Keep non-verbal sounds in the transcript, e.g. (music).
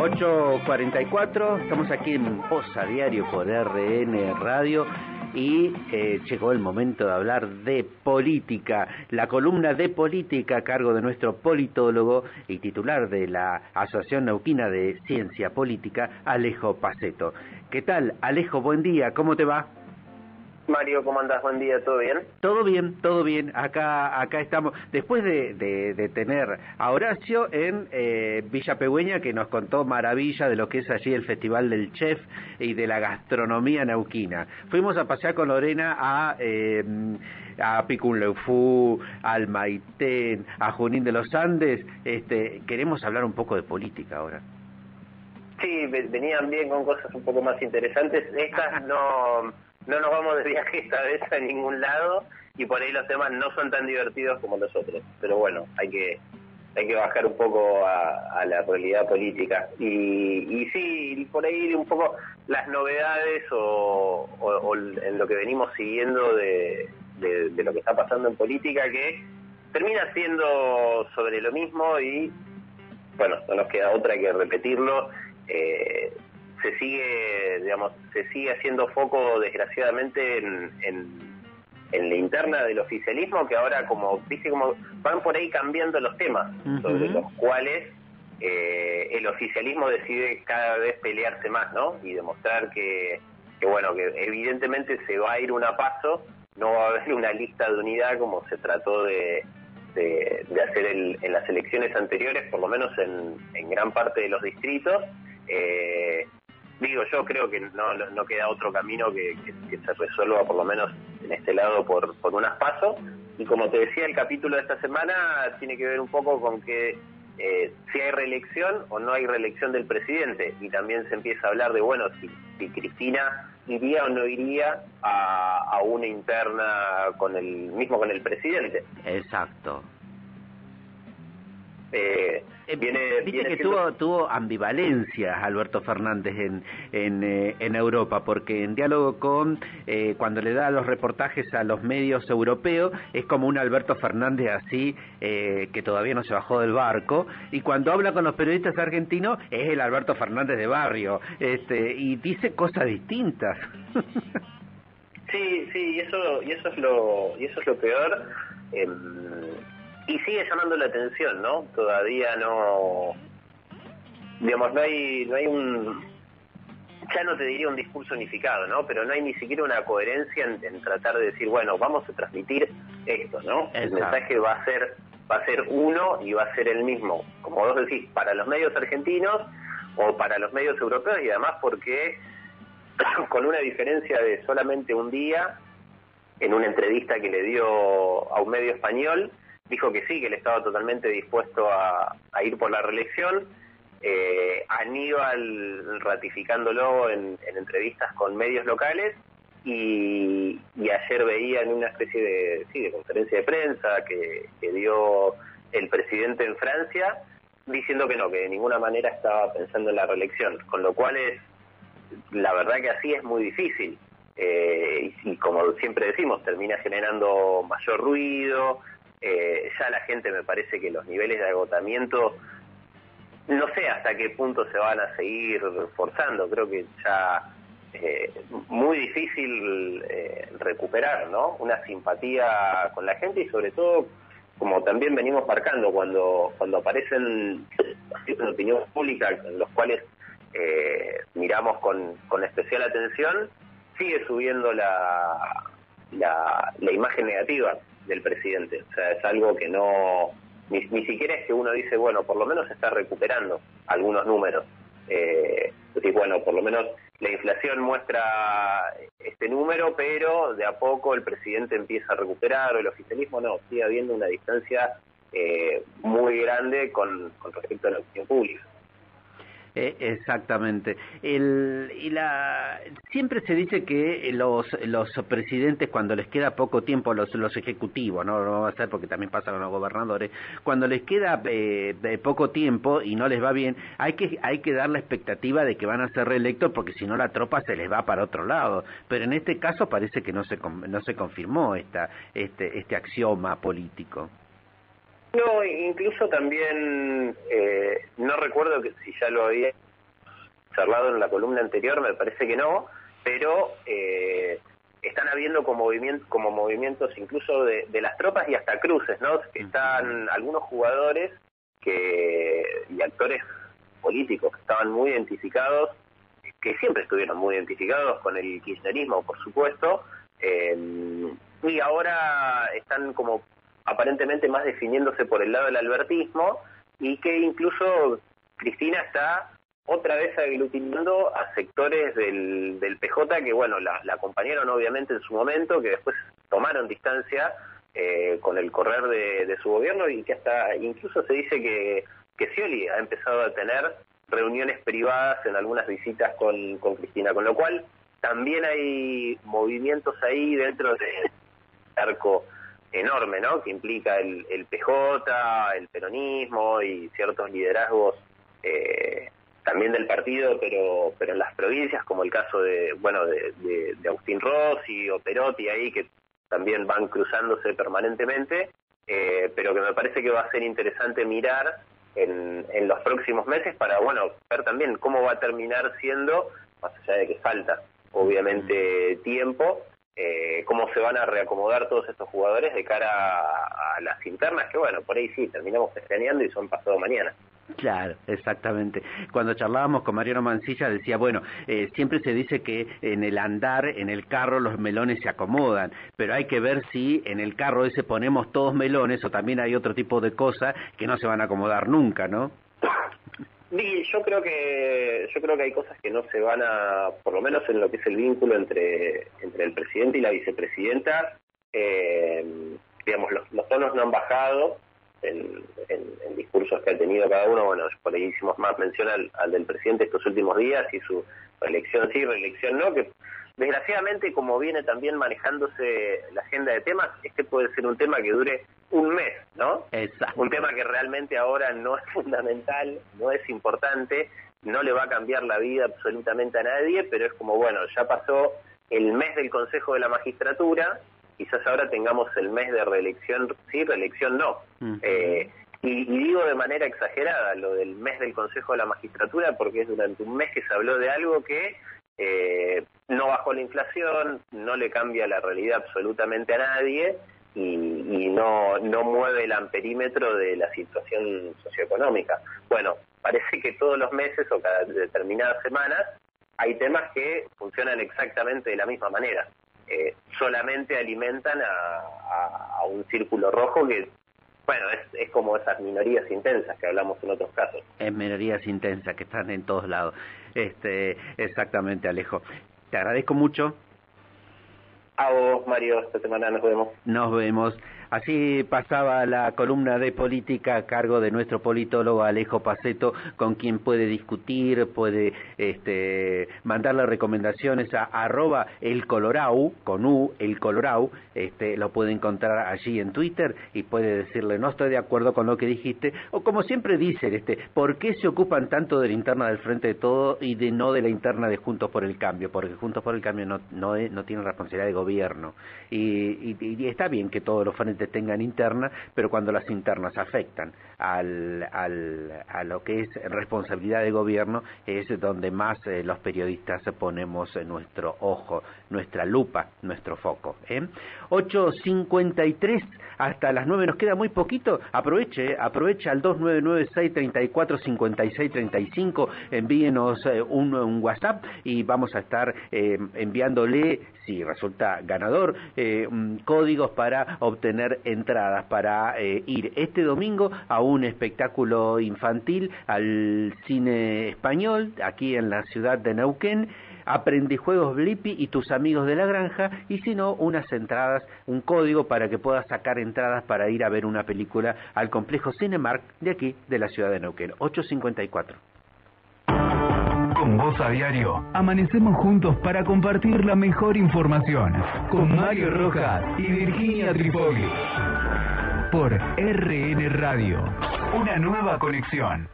8.44, estamos aquí en Posa Diario por RN Radio y eh, llegó el momento de hablar de política, la columna de política a cargo de nuestro politólogo y titular de la Asociación Neuquina de Ciencia Política, Alejo Paceto. ¿Qué tal, Alejo? Buen día, ¿cómo te va? Mario, ¿cómo andás? Buen día, ¿todo bien? Todo bien, todo bien. Acá, acá estamos. Después de, de, tener a Horacio en eh, Villa Pegüeña, que nos contó maravilla de lo que es allí el Festival del Chef y de la gastronomía neuquina. Fuimos a pasear con Lorena a, eh, a Picunleufú, al Maitén, a Junín de los Andes. Este, queremos hablar un poco de política ahora. Sí, venían bien con cosas un poco más interesantes. Estas (laughs) no no nos vamos de viaje esta vez a ningún lado y por ahí los temas no son tan divertidos como los otros. Pero bueno, hay que hay que bajar un poco a, la realidad política. Y, y sí, por ahí un poco las novedades o, en lo que venimos siguiendo de, de, lo que está pasando en política, que termina siendo sobre lo mismo y, bueno, no nos queda otra que repetirlo. Eh, se sigue, digamos, se sigue haciendo foco desgraciadamente en, en, la interna del oficialismo que ahora como, dice como van por ahí cambiando los temas sobre los cuales eh, el oficialismo decide cada vez pelearse más, ¿no? Y demostrar que, que, bueno, que evidentemente se va a ir una paso, no va a haber una lista de unidad como se trató de, de, hacer en las elecciones anteriores, por lo menos en, en gran parte de los distritos. Eh, digo, yo creo que no, no queda otro camino que, se resuelva, por lo menos en este lado, por, por unas pasos. Y como te decía, el capítulo de esta semana tiene que ver un poco con que eh, si hay reelección o no hay reelección del presidente. Y también se empieza a hablar de, bueno, si, si Cristina iría o no iría a, a una interna con el mismo con el presidente. Exacto. Eh, eh, viene, Viste que tuvo, tuvo ambivalencias Alberto Fernández en, en, eh, en Europa, porque en diálogo con, eh, cuando le da los reportajes a los medios europeos, es como un Alberto Fernández así, que todavía no se bajó del barco, y cuando habla con los periodistas argentinos, es el Alberto Fernández de barrio, este, y dice cosas distintas. (laughs) sí, sí, y eso, y eso es lo, y eso es lo peor. Y sigue llamando la atención, ¿no? Todavía no, digamos, no hay, no hay un, ya no te diría un discurso unificado, ¿no? Pero no hay ni siquiera una coherencia en, tratar de decir, bueno, vamos a transmitir esto, ¿no? El mensaje va a ser va a ser uno y va a ser el mismo, como vos decís, para los medios argentinos o para los medios europeos y además porque (coughs) con una diferencia de solamente un día en una entrevista que le dio a un medio español dijo que sí, que él estaba totalmente dispuesto a, ir por la reelección. Eh, Aníbal ratificándolo en, entrevistas con medios locales y, ayer veía en una especie de, sí, de conferencia de prensa que, dio el presidente en Francia diciendo que no, que de ninguna manera estaba pensando en la reelección, con lo cual es, la verdad que así es muy difícil. Eh, y, y, como siempre decimos, termina generando mayor ruido, eh, ya la gente me parece que los niveles de agotamiento, no sé hasta qué punto se van a seguir forzando, creo que ya eh, muy difícil eh, recuperar ¿no? una simpatía con la gente y sobre todo como también venimos marcando cuando cuando aparecen en opinión pública en los cuales eh, miramos con, con especial atención sigue subiendo la, la, la imagen negativa del presidente. O sea, es algo que no, ni, siquiera es que uno dice, bueno, por lo menos está recuperando algunos números. Eh, bueno, por lo menos la inflación muestra este número, pero de a poco el presidente empieza a recuperar, o el oficialismo no, sigue habiendo una distancia eh, muy grande con, con respecto a la opinión pública. Eh, exactamente. El, y la, siempre se dice que los, los presidentes, cuando les queda poco tiempo, los, los ejecutivos, ¿no? no va a ser porque también pasa con los gobernadores, cuando les queda eh, poco tiempo y no les va bien, hay que, hay que dar la expectativa de que van a ser reelectos porque si no la tropa se les va para otro lado. Pero en este caso parece que no se, no se confirmó esta, este, este axioma político. No, incluso también, eh, no recuerdo que si ya lo había charlado en la columna anterior, me parece que no, pero eh, están habiendo como, movimientos, como movimientos incluso de, las tropas y hasta cruces, ¿no? Que están algunos jugadores que y actores políticos que estaban muy identificados, que siempre estuvieron muy identificados con el kirchnerismo, por supuesto, eh, y ahora están como aparentemente más definiéndose por el lado del albertismo y que incluso Cristina está otra vez aglutinando a sectores del, del PJ que, bueno, la, acompañaron obviamente en su momento, que después tomaron distancia eh, con el correr de, su gobierno y que hasta incluso se dice que, que Scioli ha empezado a tener reuniones privadas en algunas visitas con, con Cristina, con lo cual también hay movimientos ahí dentro del arco enorme, ¿no? Que implica el, el PJ, el peronismo y ciertos liderazgos eh, también del partido, pero pero en las provincias, como el caso de bueno de, de, Agustín Rossi o Perotti ahí que también van cruzándose permanentemente, eh, pero que me parece que va a ser interesante mirar en, en los próximos meses para bueno ver también cómo va a terminar siendo, más allá de que falta obviamente tiempo, eh, cómo se van a reacomodar todos estos jugadores de cara a, las internas, que bueno, por ahí sí, terminamos extrañando y son pasado mañana. Claro, exactamente. Cuando charlábamos con Mariano Mancilla decía, bueno, eh, siempre se dice que en el andar, en el carro, los melones se acomodan, pero hay que ver si en el carro ese ponemos todos melones o también hay otro tipo de cosas que no se van a acomodar nunca, ¿no? (coughs) Sí, yo creo que yo creo que hay cosas que no se van a, por lo menos en lo que es el vínculo entre entre el presidente y la vicepresidenta, eh, digamos los, tonos no han bajado en, discursos que ha tenido cada uno. Bueno, por ahí hicimos más mención al, al del presidente estos últimos días y su reelección sí, reelección no, que Desgraciadamente, como viene también manejándose la agenda de temas, este puede ser un tema que dure un mes, ¿no? Exacto. Un tema que realmente ahora no es fundamental, no es importante, no le va a cambiar la vida absolutamente a nadie, pero es como, bueno, ya pasó el mes del Consejo de la Magistratura, quizás ahora tengamos el mes de reelección, sí, reelección no. Eh, y, digo de manera exagerada lo del mes del Consejo de la Magistratura porque es durante un mes que se habló de algo que eh, no bajó la inflación, no le cambia la realidad absolutamente a nadie y, no, no mueve el amperímetro de la situación socioeconómica. Bueno, parece que todos los meses o cada determinadas semanas hay temas que funcionan exactamente de la misma manera. Eh, solamente alimentan a, a, un círculo rojo que bueno, es, es como esas minorías intensas que hablamos en otros casos. Es minorías intensas que están en todos lados. Este, exactamente, Alejo. Te agradezco mucho. A vos, Mario, esta semana nos vemos. Nos vemos. Así pasaba la columna de política a cargo de nuestro politólogo Alejo Paceto, con quien puede discutir, puede este, mandarle recomendaciones a arroba el Colorau, con U, el Colorau, este, lo puede encontrar allí en Twitter y puede decirle no estoy de acuerdo con lo que dijiste, o como siempre dicen, este, ¿por qué se ocupan tanto de la interna del Frente de Todo y de no de la interna de Juntos por el Cambio? Porque Juntos por el Cambio no, no, tiene responsabilidad de gobierno. Y, y, está bien que todos los frentes tengan interna, pero cuando las internas afectan al, al, a lo que es responsabilidad de gobierno, es donde más eh, los periodistas ponemos nuestro ojo, nuestra lupa, nuestro foco. ¿eh? 8.53 hasta las 9 nos queda muy poquito. Aproveche, aproveche al 2996-345635, envíenos eh, un, WhatsApp y vamos a estar eh, enviándole, si resulta ganador, eh, códigos para obtener entradas para eh, ir este domingo a un espectáculo infantil al cine español aquí en la ciudad de Neuquén. Aprendijuegos Blippi y tus amigos de la granja y si no unas entradas, un código para que puedas sacar entradas para ir a ver una película al complejo Cinemark de aquí de la ciudad de Neuquén. 854. Con Voz a Diario, amanecemos juntos para compartir la mejor información con Mario Rojas y Virginia Tripoli. Por RN Radio, una nueva conexión.